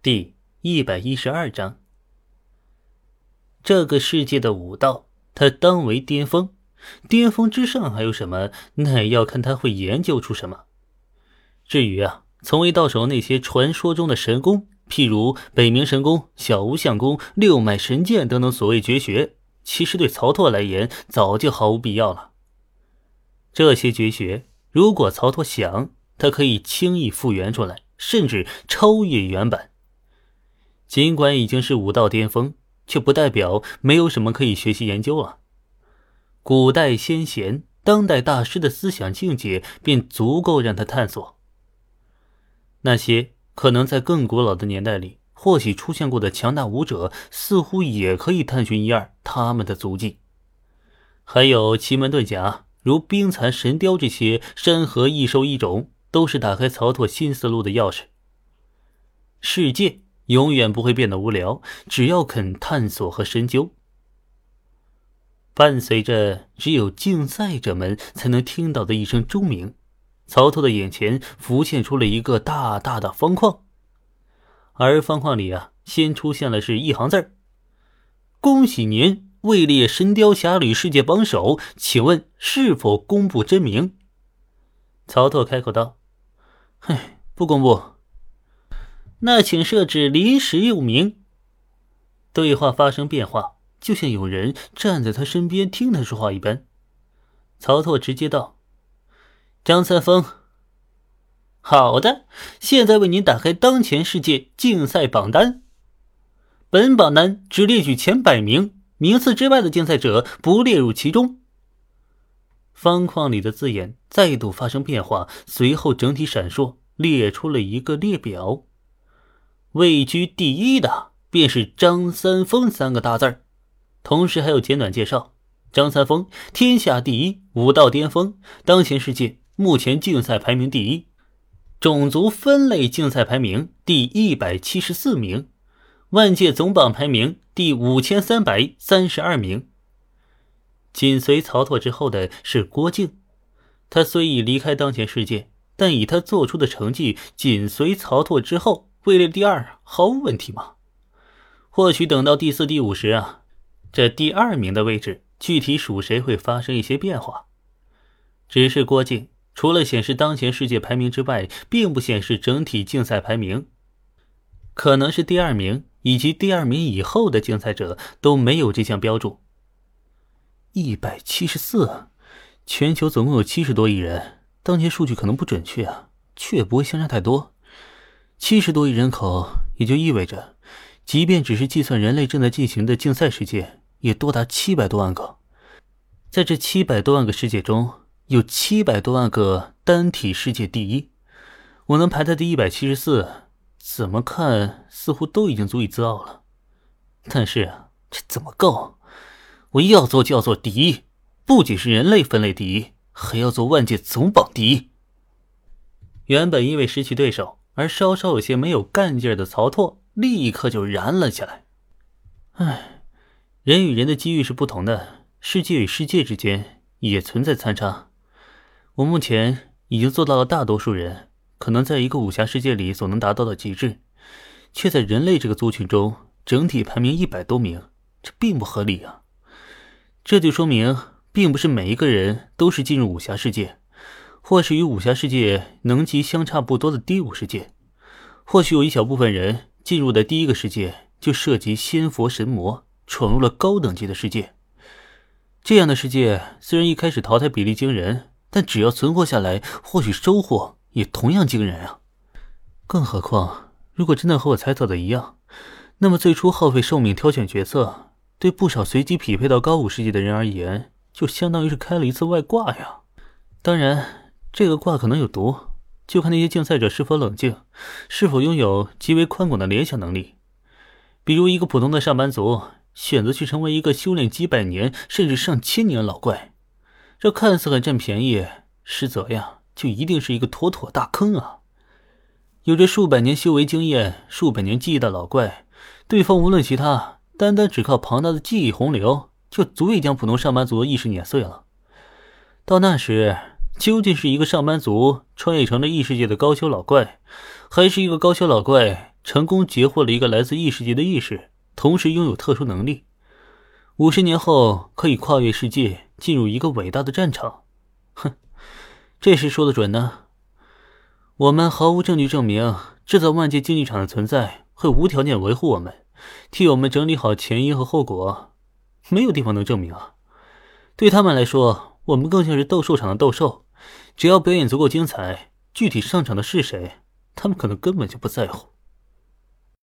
第一百一十二章，这个世界的武道，他当为巅峰，巅峰之上还有什么？那也要看他会研究出什么。至于啊，从未到手那些传说中的神功，譬如北冥神功、小无相功、六脉神剑等等所谓绝学，其实对曹拓来言早就毫无必要了。这些绝学，如果曹拓想，他可以轻易复原出来，甚至超越原版。尽管已经是武道巅峰，却不代表没有什么可以学习研究啊。古代先贤、当代大师的思想境界便足够让他探索。那些可能在更古老的年代里或许出现过的强大武者，似乎也可以探寻一二他们的足迹。还有奇门遁甲，如冰蚕、神雕这些山河异兽异种，都是打开曹拓新思路的钥匙。世界。永远不会变得无聊，只要肯探索和深究。伴随着只有竞赛者们才能听到的一声钟鸣，曹操的眼前浮现出了一个大大的方框，而方框里啊，先出现了是一行字儿：“恭喜您位列《神雕侠侣》世界榜首，请问是否公布真名？”曹操开口道：“唉，不公布。”那请设置临时用名。对话发生变化，就像有人站在他身边听他说话一般。曹拓直接道：“张三丰，好的，现在为您打开当前世界竞赛榜单。本榜单只列举前百名，名次之外的竞赛者不列入其中。”方框里的字眼再度发生变化，随后整体闪烁，列出了一个列表。位居第一的便是张三丰三个大字儿，同时还有简短介绍：张三丰，天下第一，武道巅峰，当前世界目前竞赛排名第一，种族分类竞赛排名第一百七十四名，万界总榜排名第五千三百三十二名。紧随曹拓之后的是郭靖，他虽已离开当前世界，但以他做出的成绩，紧随曹拓之后。位列第二毫无问题吗？或许等到第四、第五时啊，这第二名的位置具体属谁会发生一些变化。只是郭靖除了显示当前世界排名之外，并不显示整体竞赛排名。可能是第二名以及第二名以后的竞赛者都没有这项标注。一百七十四，全球总共有七十多亿人，当前数据可能不准确啊，却不会相差太多。七十多亿人口，也就意味着，即便只是计算人类正在进行的竞赛世界，也多达七百多万个。在这七百多万个世界中，有七百多万个单体世界第一。我能排在第一百七十四，怎么看似乎都已经足以自傲了。但是啊，这怎么够？我要做就要做第一，不仅是人类分类第一，还要做万界总榜第一。原本因为失去对手。而稍稍有些没有干劲儿的曹拓，立刻就燃了起来。唉，人与人的机遇是不同的，世界与世界之间也存在参差。我目前已经做到了大多数人可能在一个武侠世界里所能达到的极致，却在人类这个族群中整体排名一百多名，这并不合理啊！这就说明，并不是每一个人都是进入武侠世界。或是与武侠世界能级相差不多的低武世界，或许有一小部分人进入的第一个世界就涉及仙佛神魔，闯入了高等级的世界。这样的世界虽然一开始淘汰比例惊人，但只要存活下来，或许收获也同样惊人啊！更何况，如果真的和我猜测的一样，那么最初耗费寿命挑选角色，对不少随机匹配到高武世界的人而言，就相当于是开了一次外挂呀！当然。这个卦可能有毒，就看那些竞赛者是否冷静，是否拥有极为宽广的联想能力。比如，一个普通的上班族选择去成为一个修炼几百年甚至上千年老怪，这看似很占便宜，实则呀，就一定是一个妥妥大坑啊！有着数百年修为经验、数百年记忆的老怪，对方无论其他，单单只靠庞大的记忆洪流，就足以将普通上班族的意识碾碎了。到那时，究竟是一个上班族穿越成了异世界的高修老怪，还是一个高修老怪成功截获了一个来自异世界的意识，同时拥有特殊能力。五十年后可以跨越世界，进入一个伟大的战场。哼，这事说的准呢。我们毫无证据证明制造万界竞技场的存在会无条件维护我们，替我们整理好前因和后果。没有地方能证明啊。对他们来说，我们更像是斗兽场的斗兽，只要表演足够精彩，具体上场的是谁，他们可能根本就不在乎。